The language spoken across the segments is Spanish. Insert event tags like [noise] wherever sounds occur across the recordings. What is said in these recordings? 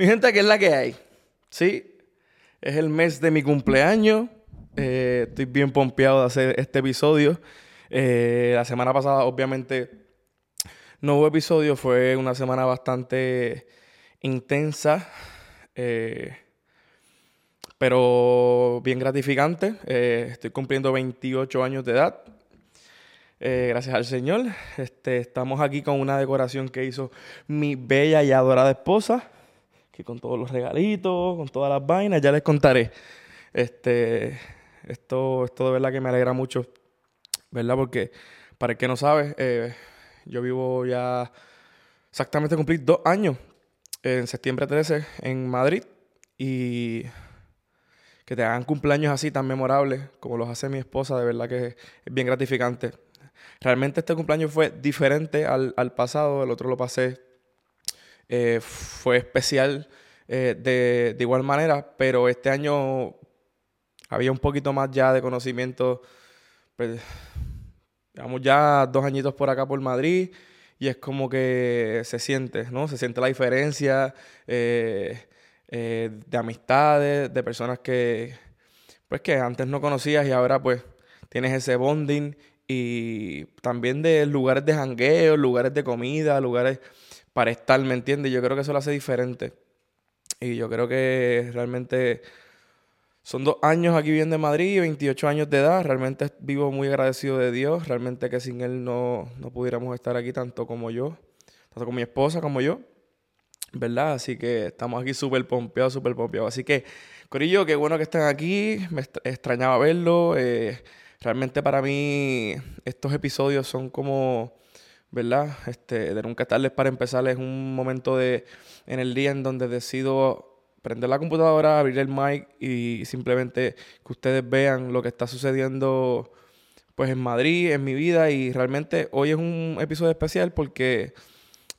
Mi gente, ¿qué es la que hay? Sí, es el mes de mi cumpleaños. Eh, estoy bien pompeado de hacer este episodio. Eh, la semana pasada, obviamente, no hubo episodio. Fue una semana bastante intensa. Eh, pero bien gratificante. estoy cumpliendo 28 años de edad. gracias al Señor. Este, estamos aquí con una decoración que hizo mi bella y adorada esposa con todos los regalitos, con todas las vainas, ya les contaré. Este, esto, esto de verdad que me alegra mucho, ¿verdad? Porque para el que no sabe, eh, yo vivo ya exactamente cumplir dos años en septiembre 13 en Madrid y que te hagan cumpleaños así tan memorables como los hace mi esposa, de verdad que es bien gratificante. Realmente este cumpleaños fue diferente al pasado, el otro lo pasé eh, fue especial eh, de, igual manera, pero este año había un poquito más ya de conocimiento. Pues, ya dos añitos por acá por Madrid y es como que se siente, ¿no? Se siente la diferencia eh, de amistades, de personas que, pues que antes no conocías y ahora pues tienes ese bonding y también de lugares de jangueo, lugares de comida, lugares para estar, ¿me entiendes? Yo creo que eso lo hace diferente. Y yo creo que realmente son dos años aquí viviendo en Madrid, 28 años de edad. Realmente vivo muy agradecido de Dios. Realmente que sin Él no, no pudiéramos estar aquí tanto como yo, tanto con mi esposa como yo. ¿Verdad? Así que estamos aquí súper pompeados, súper pompeados. Así que, Corillo, qué bueno que estén aquí. Me extrañaba verlo. Eh, realmente para mí estos episodios son como ¿verdad? Este, de nunca tardes para empezar es un momento de, en el día en donde decido prender la computadora, abrir el mic y simplemente que ustedes vean lo que está sucediendo pues en Madrid, en mi vida y realmente hoy es un episodio especial porque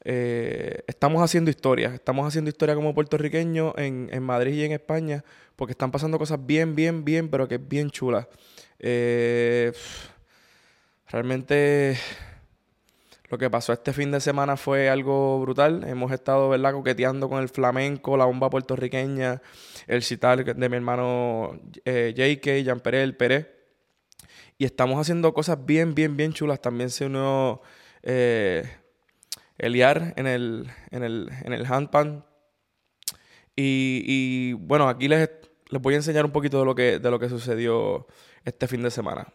eh, estamos haciendo historia, estamos haciendo historia como puertorriqueños en, en, Madrid y en España porque están pasando cosas bien, bien, bien, pero que es bien chulas. Eh, realmente lo que pasó este fin de semana fue algo brutal. Hemos estado, ¿verdad?, coqueteando con el flamenco, la bomba puertorriqueña, el citar de mi hermano eh, JK, Jean Perel, Pérez. Y estamos haciendo cosas bien, bien, bien chulas. También se unió eh, Eliar en el, en el, en el handpan. Y, y, bueno, aquí les, les voy a enseñar un poquito de lo que, de lo que sucedió este fin de semana.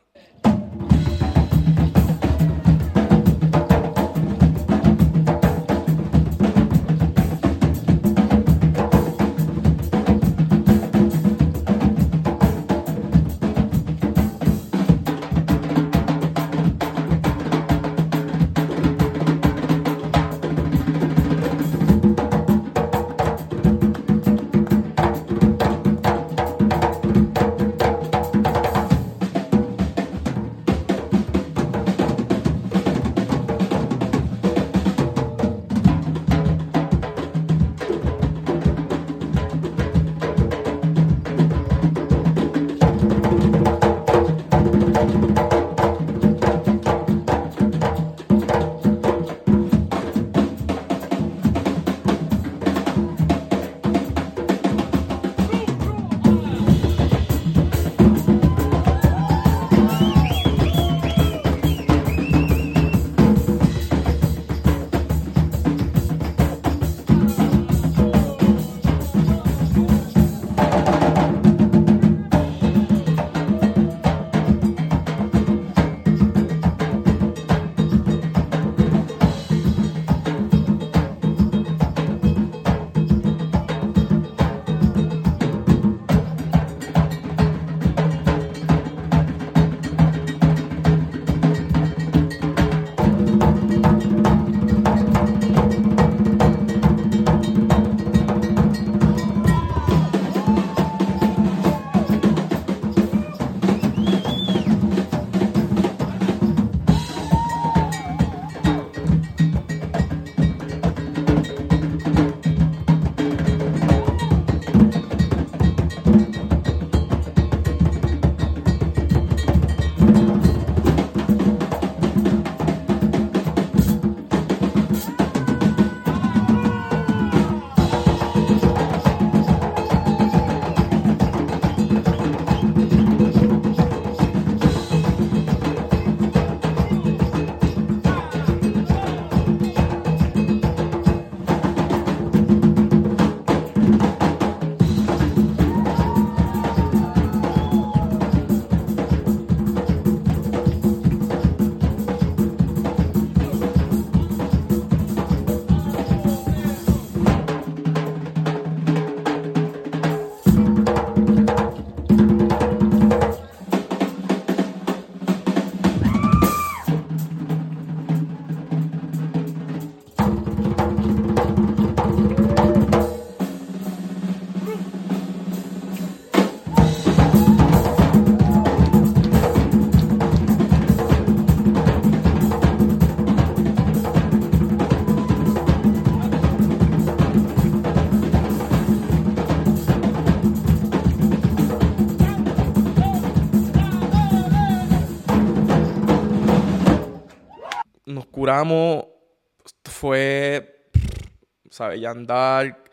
¿Sabes? Yandar,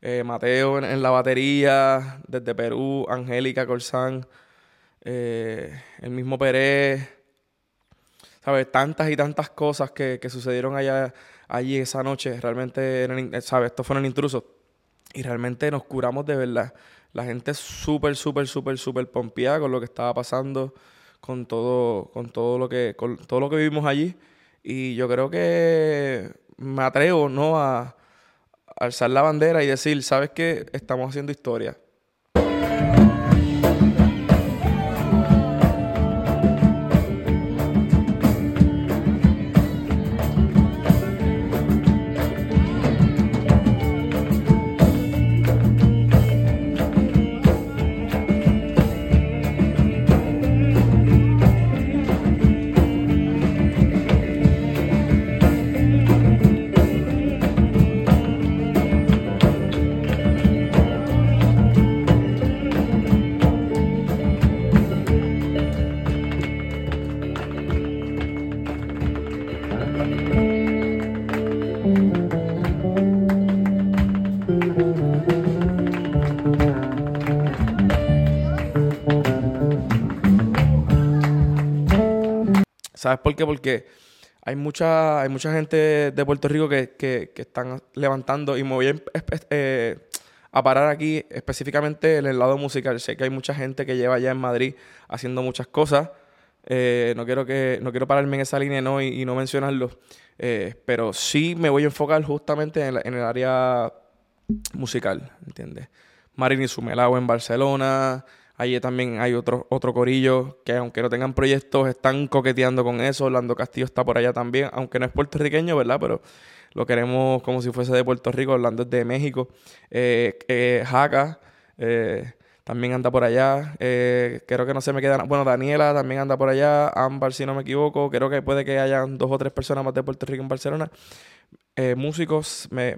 eh, Mateo en, la batería, desde Perú, Angélica Corsán, eh, el mismo Pérez, ¿sabes? Tantas y tantas cosas que, que sucedieron allá, allí esa noche, realmente, ¿sabes? Estos fueron intrusos. Y realmente nos curamos de verdad. La gente súper, súper, súper, súper pompeada con lo que estaba pasando, con todo, con todo lo que, con todo lo que vivimos allí. Y yo creo que me atrevo, ¿no? A, alzar la bandera y decir, ¿sabes qué? Estamos haciendo historia. ¿Sabes por qué? Porque hay mucha, hay mucha gente de Puerto Rico que, están levantando y me voy a, eh, a, parar aquí específicamente en el lado musical. Sé que hay mucha gente que lleva allá en Madrid haciendo muchas cosas. Eh, no, quiero que, no quiero pararme en esa línea ¿no? y, no mencionarlo. Eh, pero sí me voy a enfocar justamente en, en el área musical, ¿entiendes? Marini Sumelao en Barcelona, Allí también hay otro, otro corillo que aunque no tengan proyectos, están coqueteando con eso. Orlando Castillo está por allá también, aunque no es puertorriqueño, ¿verdad? Pero lo queremos como si fuese de Puerto Rico, Orlando es de México. Eh, eh Jaca eh, también anda por allá. Eh, creo que no se me queda... Bueno, Daniela también anda por allá. Ámbar, si no me equivoco. Creo que puede que haya dos o tres personas más de Puerto Rico en Barcelona. músicos, me,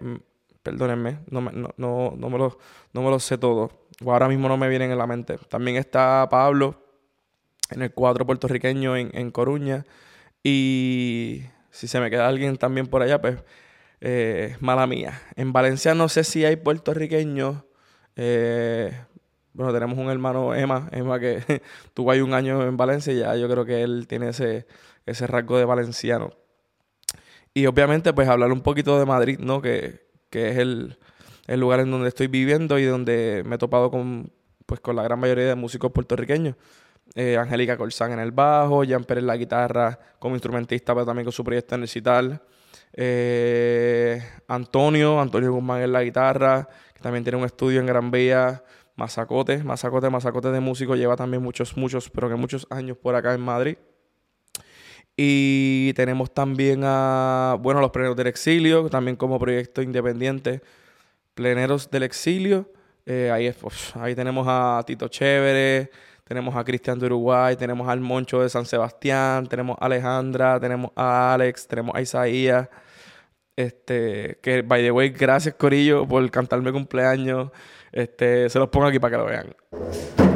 perdónenme, no, no, no, no, me lo, no me lo sé todo ahora mismo no me vienen en la mente. También está Pablo en el cuadro puertorriqueño en, Coruña. Y si se me queda alguien también por allá, pues eh, mala mía. En Valencia no sé si hay puertorriqueños. Eh, bueno, tenemos un hermano, Emma, Emma que [laughs] tuvo ahí un año en Valencia y ya yo creo que él tiene ese, ese rasgo de valenciano. Y obviamente, pues hablar un poquito de Madrid, ¿no? Que, que es el, el lugar en donde estoy viviendo y donde me he topado con, pues, con la gran mayoría de músicos puertorriqueños. Eh, Angélica Corsán en el bajo, Jan Pérez en la guitarra como instrumentista, pero también con su proyecto en el Eh, Antonio, Antonio Guzmán en la guitarra, que también tiene un estudio en Gran Vía. Mazacote, Mazacote, Mazacote de músico, lleva también muchos, muchos, pero que muchos años por acá en Madrid. Y tenemos también a, bueno, los Premios del Exilio, también como proyecto independiente Pleneros del Exilio. Eh, ahí, ahí tenemos a Tito Chévere, tenemos a Cristian de Uruguay, tenemos al Moncho de San Sebastián, tenemos a Alejandra, tenemos a Alex, tenemos a Isaías. Este, que by the way, gracias Corillo por cantarme cumpleaños. Este, se los pongo aquí para que lo vean.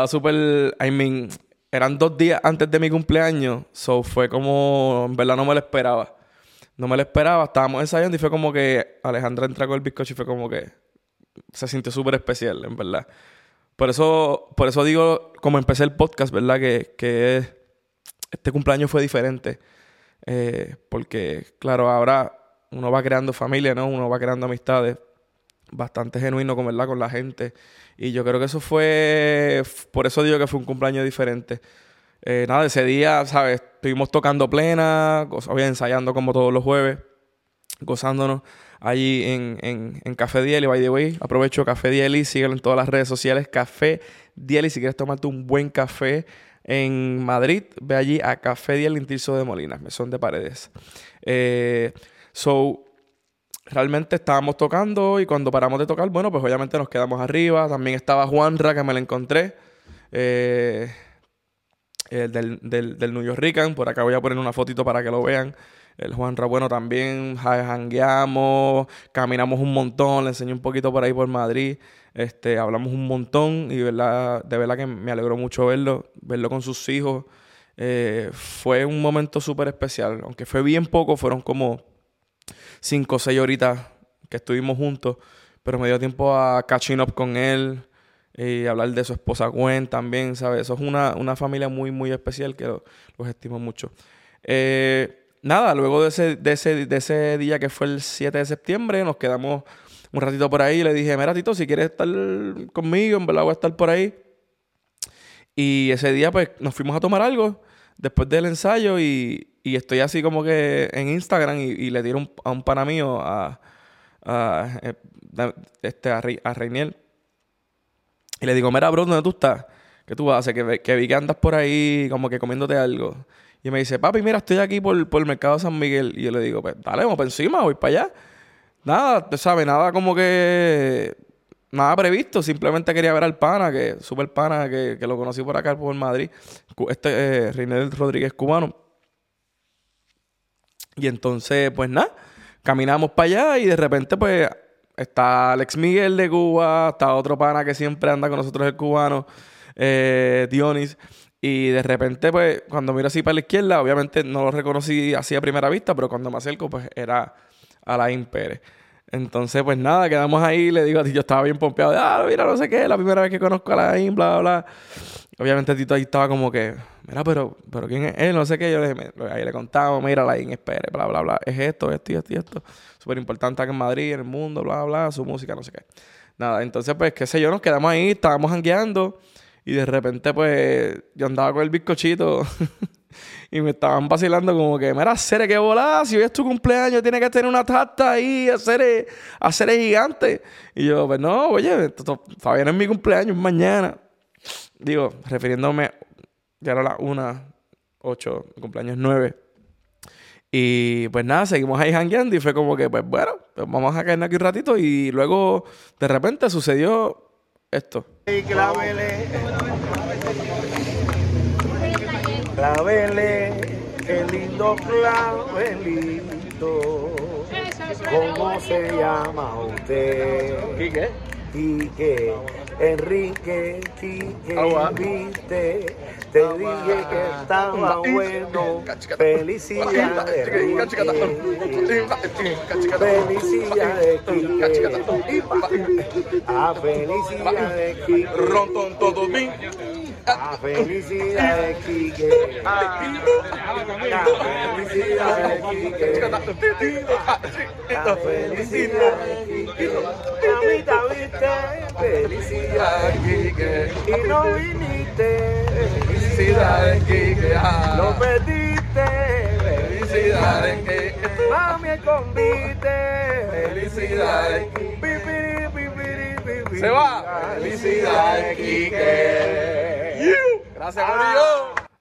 Estaba súper, I mean, eran dos días antes de mi cumpleaños, so fue como, en verdad no me lo esperaba. No me lo esperaba, estábamos ensayando y fue como que Alejandra entró con el bizcocho y fue como que se sintió súper especial, en verdad. Por eso, por eso digo, como empecé el podcast, ¿verdad? Que, que este cumpleaños fue diferente. Eh, porque, claro, ahora uno va creando familia, ¿no? Uno va creando amistades bastante genuino con, ¿verdad? con la gente. Y yo creo que eso fue, por eso digo que fue un cumpleaños diferente. Eh, nada, ese día, ¿sabes? Estuvimos tocando plena, había ensayando como todos los jueves, gozándonos allí en, en, en Café Dieli, by the way. Aprovecho Café Dieli, síguelo en todas las redes sociales, Café Dieli, si quieres tomarte un buen café en Madrid, ve allí a Café Dieli Intilso de Molina, Mesón de Paredes. Eh, so, realmente estábamos tocando y cuando paramos de tocar, bueno, pues obviamente nos quedamos arriba. También estaba Juanra, que me la encontré. Eh, del, del, del, New. Por acá voy a poner una fotito para que lo vean. El Juanra, bueno, también jangueamos, caminamos un montón, le enseñé un poquito por ahí por Madrid. Este, hablamos un montón y de verdad, de verdad que me alegró mucho verlo, verlo con sus hijos. Eh, fue un momento súper especial, aunque fue bien poco, fueron como cinco o seis horitas que estuvimos juntos, pero me dio tiempo a catching up con él y hablar de su esposa Gwen también, ¿sabes? Eso es una, una familia muy, muy especial que los estimo mucho. Eh, nada, luego de ese, de, ese, de ese día que fue el 7 de septiembre, nos quedamos un ratito por ahí y le dije, mira, Tito, si quieres estar conmigo, en verdad voy a estar por ahí. Y ese día, pues, nos fuimos a tomar algo después del ensayo y, y estoy así como que en Instagram y, le tiro a un pana mío, a, eh, este, a, Reiniel. Y le digo, mira, bro, ¿dónde tú estás? ¿Qué tú haces? Que, que vi que andas por ahí como que comiéndote algo. Y me dice, papi, mira, estoy aquí por, por el mercado de San Miguel. Y yo le digo, pues dale, vamos para encima, voy para allá. Nada, tú sabes, nada como que. Nada previsto, simplemente quería ver al pana, que súper pana, que, que, lo conocí por acá, por Madrid. Este eh, Reynel Rodríguez cubano. Y entonces, pues nada, caminamos para allá y de repente, pues, está Alex Miguel de Cuba, está otro pana que siempre anda con nosotros, el cubano, eh, Dionis. Y de repente, pues, cuando miro así para la izquierda, obviamente no lo reconocí así a primera vista, pero cuando me acerco, pues era Alain Pérez. Entonces, pues nada, quedamos ahí. Le digo a ti, yo estaba bien pompeado. De, ah, mira, no sé qué, la primera vez que conozco a Alain, bla, bla, bla. Obviamente Tito ahí estaba como que, mira, pero, pero ¿quién es él? No sé qué. Yo le dije, ahí le contaba, mira, Alain Pérez, bla, bla, bla. Es esto, esto y esto y esto. Súper importante aquí en Madrid, en el mundo, bla, bla, su música, no sé qué. Nada, entonces, pues, qué sé yo, nos quedamos ahí, estábamos jangueando. Y de repente, pues, yo andaba con el bizcochito. [laughs] [laughs] y me estaban vacilando como que, mira, Cere, que volá, si hoy es tu cumpleaños, tiene que tener una tarta ahí, hacer hacer gigante. Y yo, pues no, oye, todavía no es mi cumpleaños, mañana. Digo, refiriéndome, ya era la una, ocho, mi cumpleaños nueve. Y pues nada, seguimos ahí jangueando y fue como que, pues bueno, pues vamos a caer aquí un ratito y luego de repente sucedió esto. Clavele, qué lindo clavelito. ¿Cómo se llama usted? Quique. Quique, Enrique, Quique, viste. Te dije que estaba bueno. Felicidades, Enrique. Felicidades, Quique. A felicidades, Quique. Rontón todo bien. La felicidad de Quique. La felicidad de Quique. La felicidad de Quique. Mamita, viste. Felicidad de Quique. Y no viniste. Felicidad de Quique. Lo pediste. Felicidad de Quique. Mami, el convite. Felicidad de Quique. Se va. Felicidades, Kike. Gracias, Mario.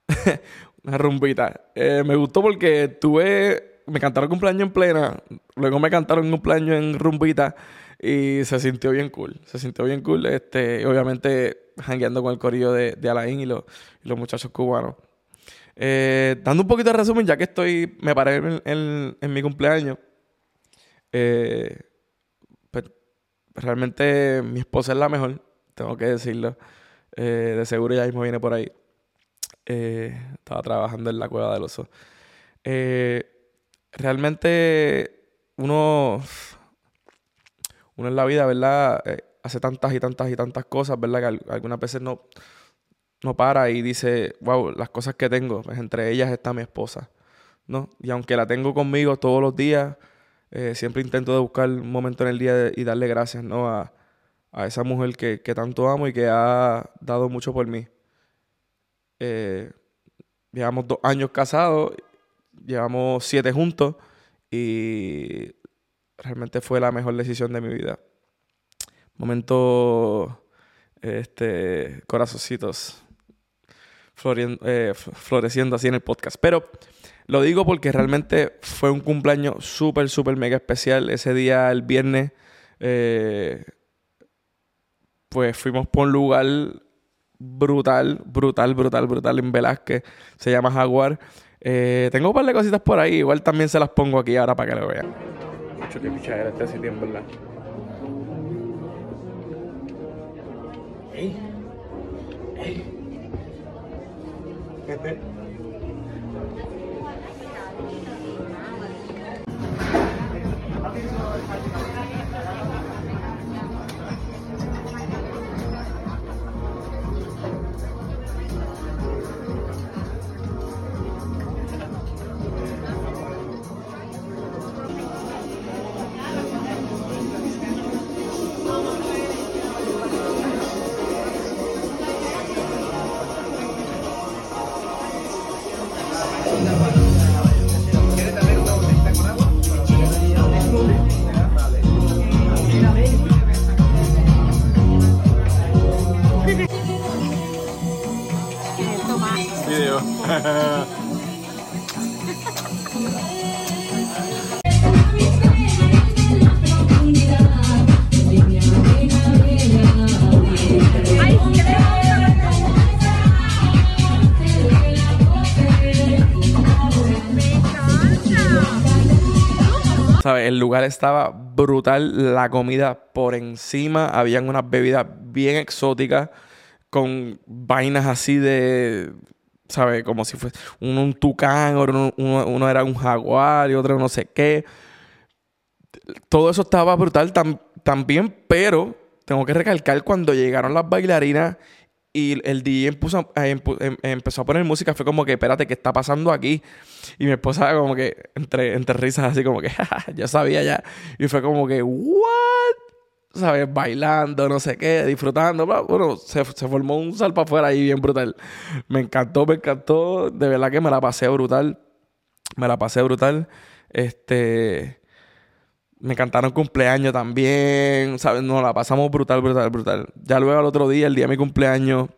[laughs] Una rumbita. Eh, me gustó porque tuve. Me cantaron cumpleaños en plena. Luego me cantaron cumpleaños en rumbita. Y se sintió bien cool. Se sintió bien cool. Este, obviamente, jangueando con el corillo de, de Alain y, los, los muchachos cubanos. Eh, dando un poquito de resumen, ya que estoy. Me paré en, en mi cumpleaños. Eh, realmente mi esposa es la mejor, tengo que decirlo. Eh, de seguro ya mismo viene por ahí. Eh, estaba trabajando en la cueva del oso. Eh, realmente uno, uno en la vida, ¿verdad? hace tantas y tantas y tantas cosas, ¿verdad? Que algunas veces no, no para y dice, wow, las cosas que tengo, pues entre ellas está mi esposa, ¿no? Y aunque la tengo conmigo todos los días, eh, siempre intento de buscar un momento en el día y darle gracias ¿no? a, esa mujer que, tanto amo y que ha dado mucho por mí. Eh, llevamos dos años casados, llevamos siete juntos y realmente fue la mejor decisión de mi vida. Momento, este, corazoncitos eh, floreciendo así en el podcast. Pero lo digo porque realmente fue un cumpleaños súper, súper mega especial. Ese día, el viernes, eh, pues fuimos por un lugar brutal, brutal, brutal, brutal en Velázquez. Se llama Jaguar. Eh, tengo un par de cositas por ahí. Igual también se las pongo aquí ahora para que lo vean. Mucho que pichadera este sitio, en verdad. Hey. Hey. El lugar estaba brutal, la comida por encima, habían unas bebidas bien exóticas con vainas así de, ¿sabes? Como si fuese uno un tucán, uno, uno, era un jaguar y otro no sé qué. Todo eso estaba brutal también, pero tengo que recalcar cuando llegaron las bailarinas y el DJ em, empezó a poner música, fue como que, espérate, ¿qué está pasando aquí? Y mi esposa como que, entre, entre risas, así como que, [laughs] ya sabía ya. Y fue como que, ¿what? ¿Sabes? Bailando, no sé qué, disfrutando. Bueno, se, formó un salpa afuera ahí bien brutal. Me encantó, me encantó. De verdad que me la pasé brutal. Me la pasé brutal. Este me cantaron cumpleaños también, ¿sabes? Nos la pasamos brutal, brutal, brutal. Ya luego al otro día, el día de mi cumpleaños,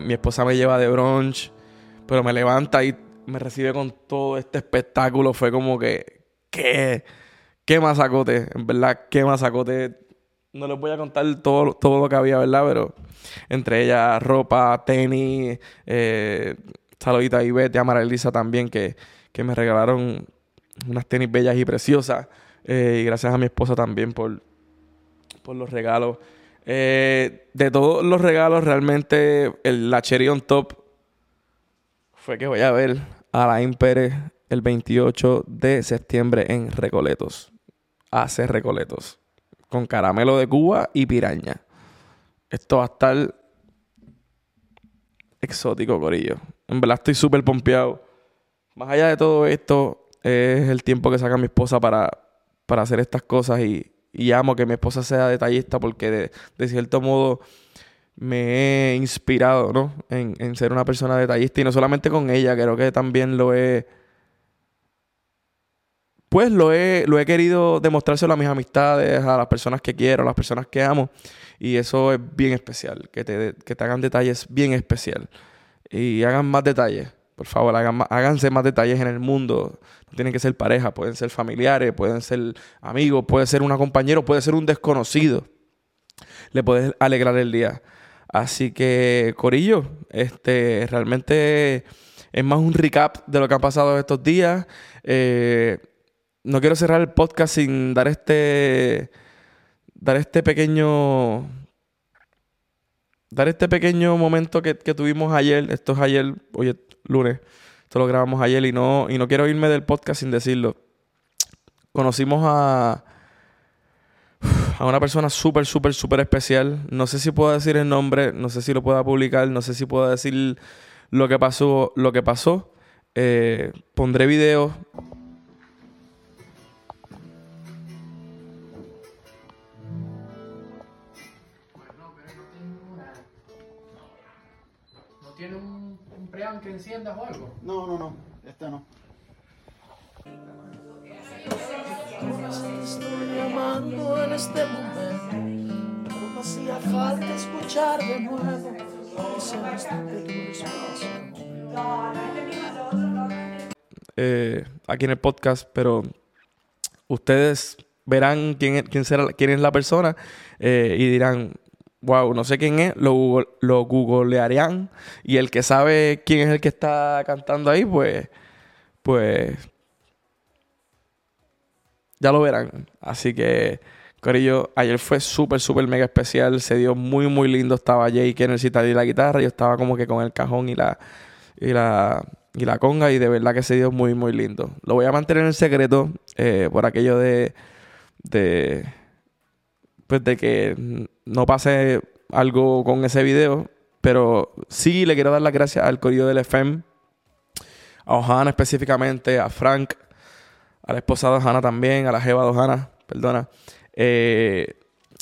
mi esposa me lleva de brunch, pero me levanta y me recibe con todo este espectáculo. Fue como que, ¿qué? ¿Qué masacote? En verdad, qué masacote. no les voy a contar todo, todo lo que había, ¿verdad? Pero entre ellas ropa, tenis, eh, saludita a Ivette y a Mara también, que, que me regalaron unas tenis bellas y preciosas. Eh, y gracias a mi esposa también por, por los regalos. Eh, de todos los regalos, realmente el, la on top fue que voy a ver a la Pérez el 28 de septiembre en Recoletos. Hace Recoletos. Con caramelo de Cuba y piraña. Esto va a estar exótico, Corillo. En verdad estoy súper pompeado. Más allá de todo esto, es el tiempo que saca mi esposa para, para hacer estas cosas y, y amo que mi esposa sea detallista porque de, cierto modo me he inspirado, ¿no? En, en, ser una persona detallista y no solamente con ella, creo que también lo he... Pues lo he, lo he querido demostrárselo a mis amistades, a las personas que quiero, a las personas que amo. Y eso es bien especial, que te, que te hagan detalles bien especial. Y hagan más detalles. Por favor, háganse más detalles en el mundo. No tienen que ser pareja, pueden ser familiares, pueden ser amigos, puede ser un compañero, puede ser un desconocido. Le puedes alegrar el día. Así que, Corillo, este, realmente es más un recap de lo que ha pasado estos días. Eh, no quiero cerrar el podcast sin dar este, dar este pequeño dar este pequeño momento que, que, tuvimos ayer. Esto es ayer, oye, lunes. Esto lo grabamos ayer y no, y no quiero irme del podcast sin decirlo. Conocimos a, a una persona súper, súper, súper especial. No sé si puedo decir el nombre, no sé si lo pueda publicar, no sé si puedo decir lo que pasó. Lo que pasó. Eh, pondré videos enciendas o algo? No, no, no. Este no. Estoy llamando en este momento, no hacía falta escuchar de nuevo. Eh, aquí en el podcast, pero ustedes verán quién, quién, será, quién es la persona eh, y dirán, wow, no sé quién es, lo, lo googlearían. Y el que sabe quién es el que está cantando ahí, pues, pues, ya lo verán. Así que, Corillo, ayer fue súper, súper mega especial, se dio muy, muy lindo, estaba Jake en el citar y la guitarra, yo estaba como que con el cajón y la, y la, y la conga. Y de verdad que se dio muy, muy lindo. Lo voy a mantener en secreto eh, por aquello de, de pues de que no pase algo con ese video. Pero sí le quiero dar las gracias al corillo del FM, a Ohana específicamente, a Frank, a la esposa de Ohana también, a la jeva de Ohana, perdona, eh,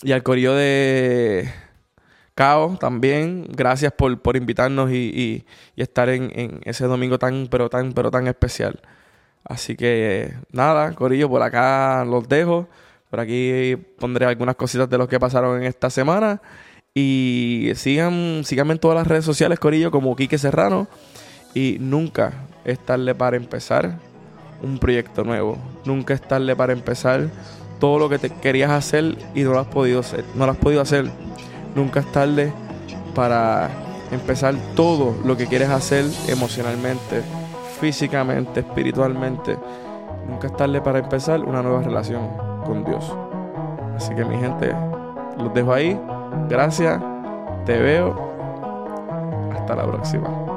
y al corillo de Cao también. Gracias por, por invitarnos y, y, y estar en, en, ese domingo tan, pero tan, pero tan especial. Así que nada, corillo, por acá los dejo. Por aquí pondré algunas cositas de lo que pasaron en esta semana. Y sigan, síganme en todas las redes sociales, Corillo, como Quique Serrano. Y nunca es tarde para empezar un proyecto nuevo. Nunca es tarde para empezar todo lo que te querías hacer y no lo has podido hacer. No lo has podido hacer. Nunca es tarde para empezar todo lo que quieres hacer emocionalmente, físicamente, espiritualmente. Nunca es tarde para empezar una nueva relación con Dios. Así que mi gente, los dejo ahí. Gracias. Te veo. Hasta la próxima.